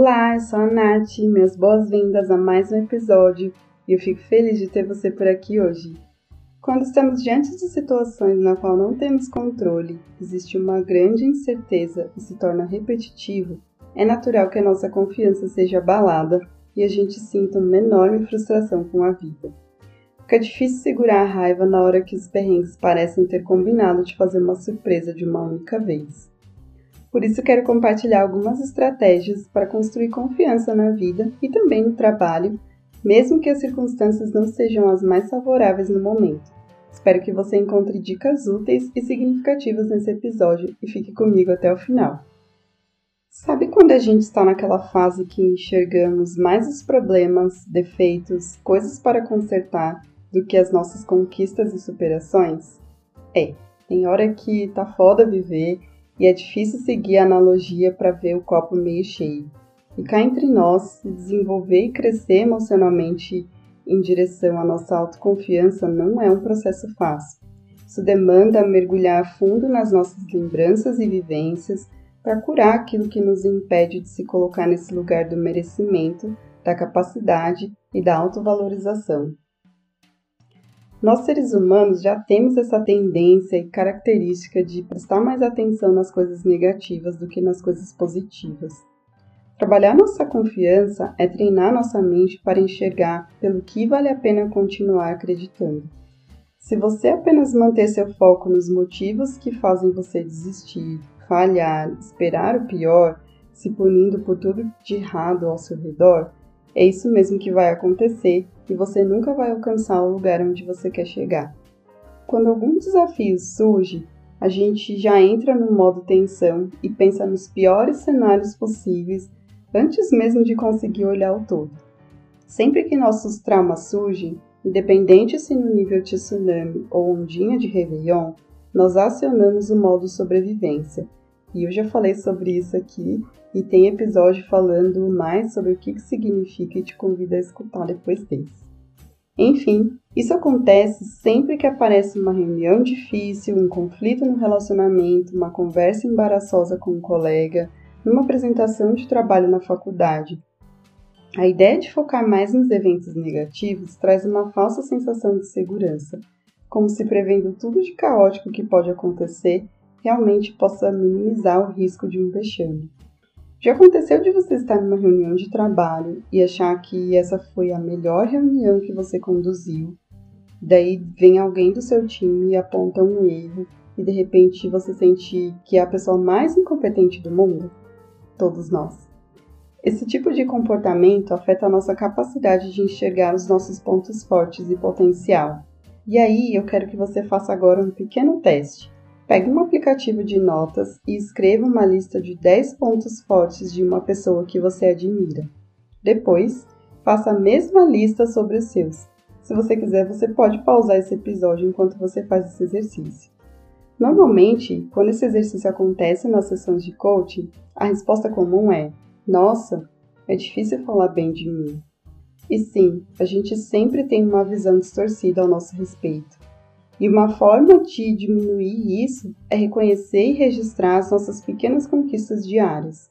Olá, eu sou a Nath, minhas boas-vindas a mais um episódio e eu fico feliz de ter você por aqui hoje. Quando estamos diante de situações na qual não temos controle, existe uma grande incerteza e se torna repetitivo, é natural que a nossa confiança seja abalada e a gente sinta uma enorme frustração com a vida. Fica difícil segurar a raiva na hora que os perrengues parecem ter combinado de fazer uma surpresa de uma única vez. Por isso, quero compartilhar algumas estratégias para construir confiança na vida e também no trabalho, mesmo que as circunstâncias não sejam as mais favoráveis no momento. Espero que você encontre dicas úteis e significativas nesse episódio e fique comigo até o final. Sabe quando a gente está naquela fase que enxergamos mais os problemas, defeitos, coisas para consertar do que as nossas conquistas e superações? É, tem hora que tá foda viver e é difícil seguir a analogia para ver o copo meio cheio. E cá entre nós, se desenvolver e crescer emocionalmente em direção à nossa autoconfiança não é um processo fácil. Isso demanda mergulhar fundo nas nossas lembranças e vivências para curar aquilo que nos impede de se colocar nesse lugar do merecimento, da capacidade e da autovalorização. Nós seres humanos já temos essa tendência e característica de prestar mais atenção nas coisas negativas do que nas coisas positivas. Trabalhar nossa confiança é treinar nossa mente para enxergar pelo que vale a pena continuar acreditando. Se você apenas manter seu foco nos motivos que fazem você desistir, falhar, esperar o pior, se punindo por tudo de errado ao seu redor, é isso mesmo que vai acontecer e você nunca vai alcançar o lugar onde você quer chegar. Quando algum desafio surge, a gente já entra no modo tensão e pensa nos piores cenários possíveis antes mesmo de conseguir olhar o todo. Sempre que nossos traumas surgem, independente se no nível de tsunami ou ondinha de Réveillon, nós acionamos o modo sobrevivência. E eu já falei sobre isso aqui e tem episódio falando mais sobre o que, que significa e te convido a escutar depois desse. Enfim, isso acontece sempre que aparece uma reunião difícil, um conflito no relacionamento, uma conversa embaraçosa com um colega, numa apresentação de trabalho na faculdade. A ideia de focar mais nos eventos negativos traz uma falsa sensação de segurança, como se prevendo tudo de caótico que pode acontecer realmente possa minimizar o risco de um vexame. Já aconteceu de você estar numa reunião de trabalho e achar que essa foi a melhor reunião que você conduziu? Daí vem alguém do seu time e aponta um erro e de repente você sente que é a pessoa mais incompetente do mundo? Todos nós. Esse tipo de comportamento afeta a nossa capacidade de enxergar os nossos pontos fortes e potencial. E aí eu quero que você faça agora um pequeno teste. Pegue um aplicativo de notas e escreva uma lista de 10 pontos fortes de uma pessoa que você admira. Depois, faça a mesma lista sobre os seus. Se você quiser, você pode pausar esse episódio enquanto você faz esse exercício. Normalmente, quando esse exercício acontece nas sessões de coaching, a resposta comum é: Nossa, é difícil falar bem de mim. E sim, a gente sempre tem uma visão distorcida ao nosso respeito. E uma forma de diminuir isso é reconhecer e registrar as nossas pequenas conquistas diárias.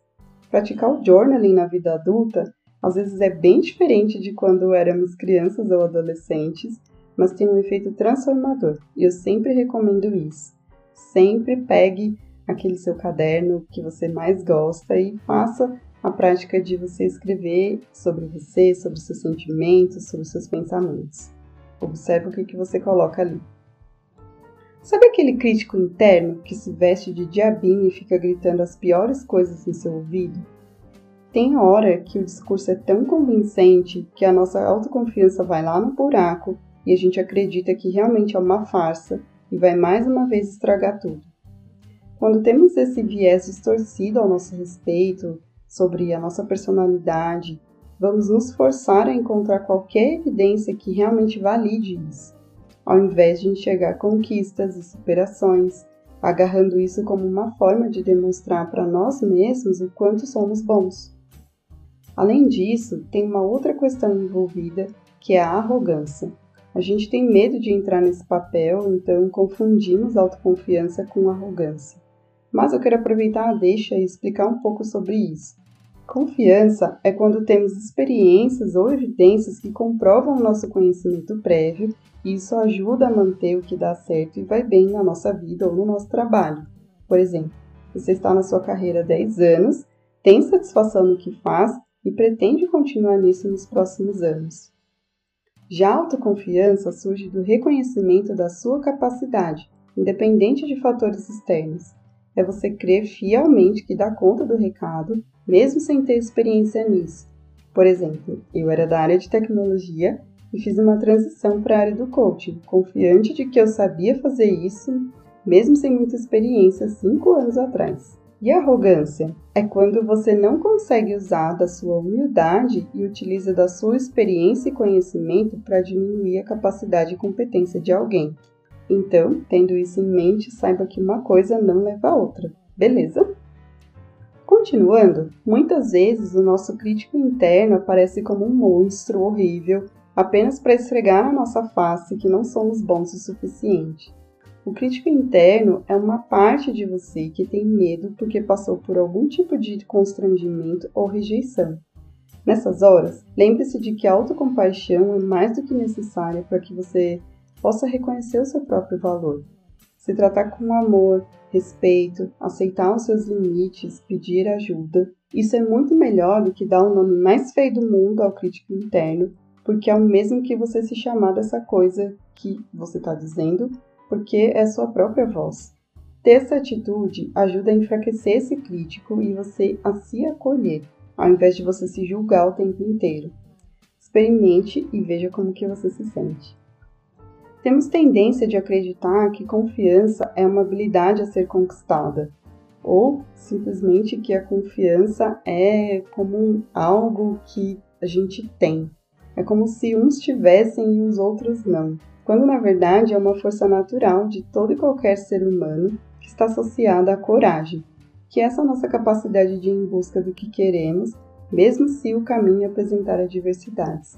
Praticar o journaling na vida adulta às vezes é bem diferente de quando éramos crianças ou adolescentes, mas tem um efeito transformador e eu sempre recomendo isso. Sempre pegue aquele seu caderno que você mais gosta e faça a prática de você escrever sobre você, sobre seus sentimentos, sobre seus pensamentos. Observe o que, que você coloca ali. Sabe aquele crítico interno que se veste de diabinho e fica gritando as piores coisas em seu ouvido? Tem hora que o discurso é tão convincente que a nossa autoconfiança vai lá no buraco e a gente acredita que realmente é uma farsa e vai mais uma vez estragar tudo. Quando temos esse viés distorcido ao nosso respeito, sobre a nossa personalidade, vamos nos forçar a encontrar qualquer evidência que realmente valide isso, ao invés de enxergar conquistas e superações, agarrando isso como uma forma de demonstrar para nós mesmos o quanto somos bons. Além disso, tem uma outra questão envolvida, que é a arrogância. A gente tem medo de entrar nesse papel, então confundimos autoconfiança com arrogância. Mas eu quero aproveitar a deixa e explicar um pouco sobre isso. Confiança é quando temos experiências ou evidências que comprovam o nosso conhecimento prévio e isso ajuda a manter o que dá certo e vai bem na nossa vida ou no nosso trabalho. Por exemplo, você está na sua carreira há 10 anos, tem satisfação no que faz e pretende continuar nisso nos próximos anos. Já a autoconfiança surge do reconhecimento da sua capacidade, independente de fatores externos. É você crer fielmente que dá conta do recado, mesmo sem ter experiência nisso. Por exemplo, eu era da área de tecnologia e fiz uma transição para a área do coaching, confiante de que eu sabia fazer isso, mesmo sem muita experiência cinco anos atrás. E arrogância é quando você não consegue usar da sua humildade e utiliza da sua experiência e conhecimento para diminuir a capacidade e competência de alguém. Então, tendo isso em mente, saiba que uma coisa não leva a outra, beleza? Continuando, muitas vezes o nosso crítico interno aparece como um monstro horrível apenas para esfregar na nossa face que não somos bons o suficiente. O crítico interno é uma parte de você que tem medo porque passou por algum tipo de constrangimento ou rejeição. Nessas horas, lembre-se de que a autocompaixão é mais do que necessária para que você possa reconhecer o seu próprio valor. Se tratar com amor, respeito, aceitar os seus limites, pedir ajuda, isso é muito melhor do que dar o nome mais feio do mundo ao crítico interno, porque é o mesmo que você se chamar dessa coisa que você está dizendo porque é sua própria voz. Ter essa atitude ajuda a enfraquecer esse crítico e você a se acolher, ao invés de você se julgar o tempo inteiro. Experimente e veja como que você se sente. Temos tendência de acreditar que confiança é uma habilidade a ser conquistada, ou simplesmente que a confiança é como algo que a gente tem. É como se uns tivessem e os outros não quando na verdade é uma força natural de todo e qualquer ser humano que está associada à coragem, que é essa nossa capacidade de ir em busca do que queremos, mesmo se o caminho apresentar adversidades.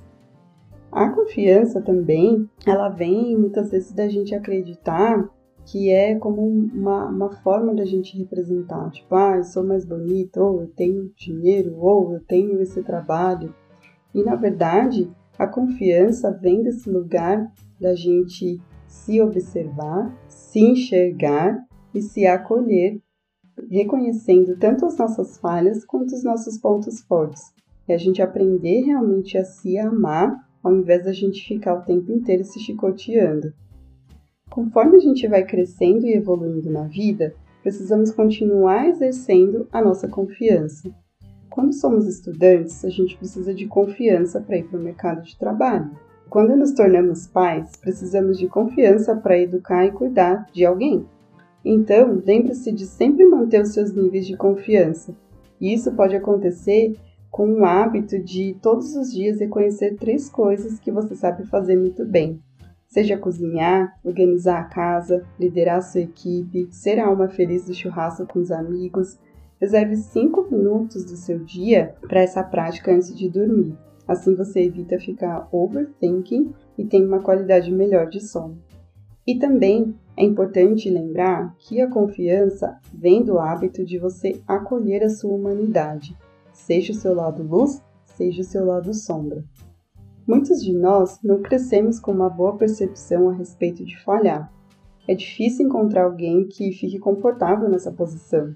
A confiança também, ela vem muitas vezes da gente acreditar que é como uma, uma forma da gente representar, tipo, ah, eu sou mais bonita, ou eu tenho dinheiro, ou eu tenho esse trabalho. E na verdade, a confiança vem desse lugar da gente se observar, se enxergar e se acolher, reconhecendo tanto as nossas falhas quanto os nossos pontos fortes. É a gente aprender realmente a se amar ao invés da gente ficar o tempo inteiro se chicoteando. Conforme a gente vai crescendo e evoluindo na vida, precisamos continuar exercendo a nossa confiança. Quando somos estudantes, a gente precisa de confiança para ir para o mercado de trabalho. Quando nos tornamos pais, precisamos de confiança para educar e cuidar de alguém. Então, lembre-se de sempre manter os seus níveis de confiança. E isso pode acontecer com o hábito de todos os dias reconhecer três coisas que você sabe fazer muito bem. Seja cozinhar, organizar a casa, liderar a sua equipe, ser a alma feliz do churrasco com os amigos. Reserve cinco minutos do seu dia para essa prática antes de dormir. Assim você evita ficar overthinking e tem uma qualidade melhor de sono. E também é importante lembrar que a confiança vem do hábito de você acolher a sua humanidade, seja o seu lado luz, seja o seu lado sombra. Muitos de nós não crescemos com uma boa percepção a respeito de falhar. É difícil encontrar alguém que fique confortável nessa posição.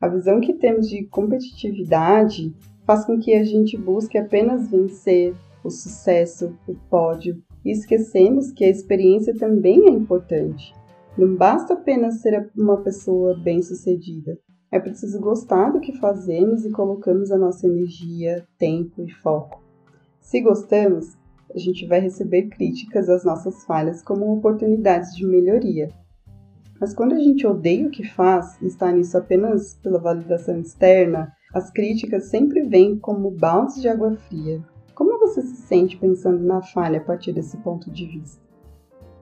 A visão que temos de competitividade faz com que a gente busque apenas vencer, o sucesso, o pódio, e esquecemos que a experiência também é importante. Não basta apenas ser uma pessoa bem-sucedida. É preciso gostar do que fazemos e colocamos a nossa energia, tempo e foco. Se gostamos, a gente vai receber críticas às nossas falhas como oportunidades de melhoria. Mas quando a gente odeia o que faz e está nisso apenas pela validação externa as críticas sempre vêm como baldes de água fria. Como você se sente pensando na falha a partir desse ponto de vista?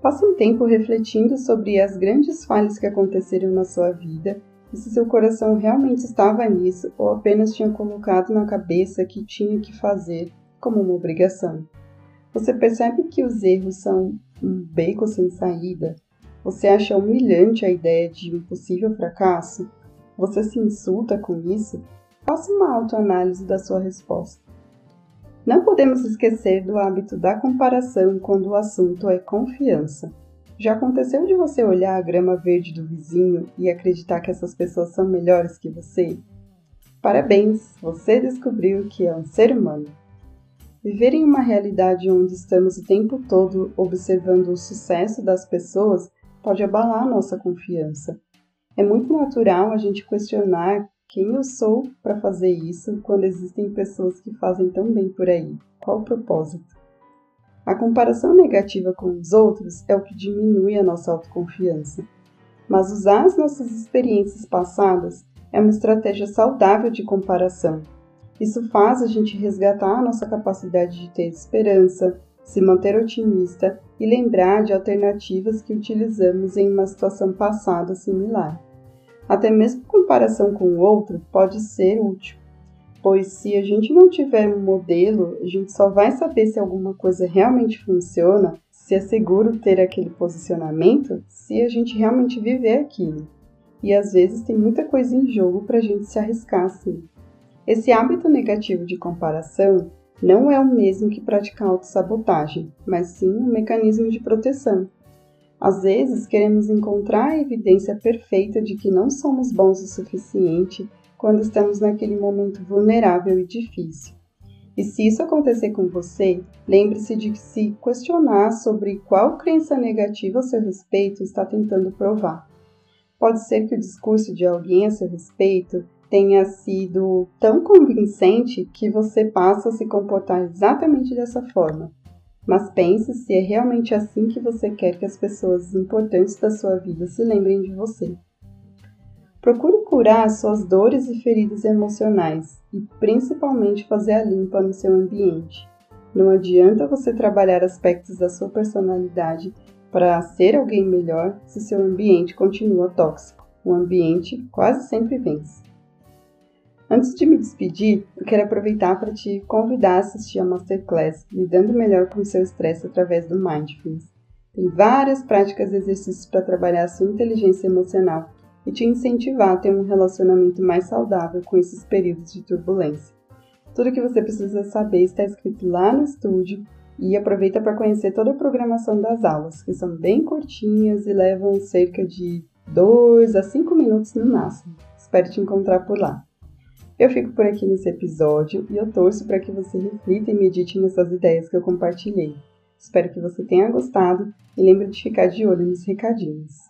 Passe um tempo refletindo sobre as grandes falhas que aconteceram na sua vida se seu coração realmente estava nisso ou apenas tinha colocado na cabeça que tinha que fazer como uma obrigação. Você percebe que os erros são um beco sem saída? Você acha humilhante a ideia de um possível fracasso? Você se insulta com isso? Faça uma autoanálise da sua resposta. Não podemos esquecer do hábito da comparação quando o assunto é confiança. Já aconteceu de você olhar a grama verde do vizinho e acreditar que essas pessoas são melhores que você? Parabéns, você descobriu que é um ser humano. Viver em uma realidade onde estamos o tempo todo observando o sucesso das pessoas pode abalar nossa confiança. É muito natural a gente questionar quem eu sou para fazer isso quando existem pessoas que fazem tão bem por aí. Qual o propósito? A comparação negativa com os outros é o que diminui a nossa autoconfiança. Mas usar as nossas experiências passadas é uma estratégia saudável de comparação. Isso faz a gente resgatar a nossa capacidade de ter esperança, se manter otimista e lembrar de alternativas que utilizamos em uma situação passada similar. Até mesmo comparação com o outro pode ser útil, pois se a gente não tiver um modelo, a gente só vai saber se alguma coisa realmente funciona, se é seguro ter aquele posicionamento, se a gente realmente viver aquilo. E às vezes tem muita coisa em jogo para a gente se arriscar assim. Esse hábito negativo de comparação não é o mesmo que praticar autossabotagem, mas sim um mecanismo de proteção. Às vezes queremos encontrar a evidência perfeita de que não somos bons o suficiente quando estamos naquele momento vulnerável e difícil. E se isso acontecer com você, lembre-se de se questionar sobre qual crença negativa a seu respeito está tentando provar. Pode ser que o discurso de alguém a seu respeito tenha sido tão convincente que você passa a se comportar exatamente dessa forma. Mas pense se é realmente assim que você quer que as pessoas importantes da sua vida se lembrem de você. Procure curar suas dores e feridas emocionais e principalmente fazer a limpa no seu ambiente. Não adianta você trabalhar aspectos da sua personalidade para ser alguém melhor se seu ambiente continua tóxico. O ambiente quase sempre vence. Antes de me despedir, eu quero aproveitar para te convidar a assistir a Masterclass Lidando Melhor com o Seu Estresse através do Mindfulness. Tem várias práticas e exercícios para trabalhar a sua inteligência emocional e te incentivar a ter um relacionamento mais saudável com esses períodos de turbulência. Tudo o que você precisa saber está escrito lá no estúdio e aproveita para conhecer toda a programação das aulas, que são bem curtinhas e levam cerca de 2 a 5 minutos no máximo. Espero te encontrar por lá. Eu fico por aqui nesse episódio e eu torço para que você reflita e medite nessas ideias que eu compartilhei. Espero que você tenha gostado e lembre de ficar de olho nos recadinhos.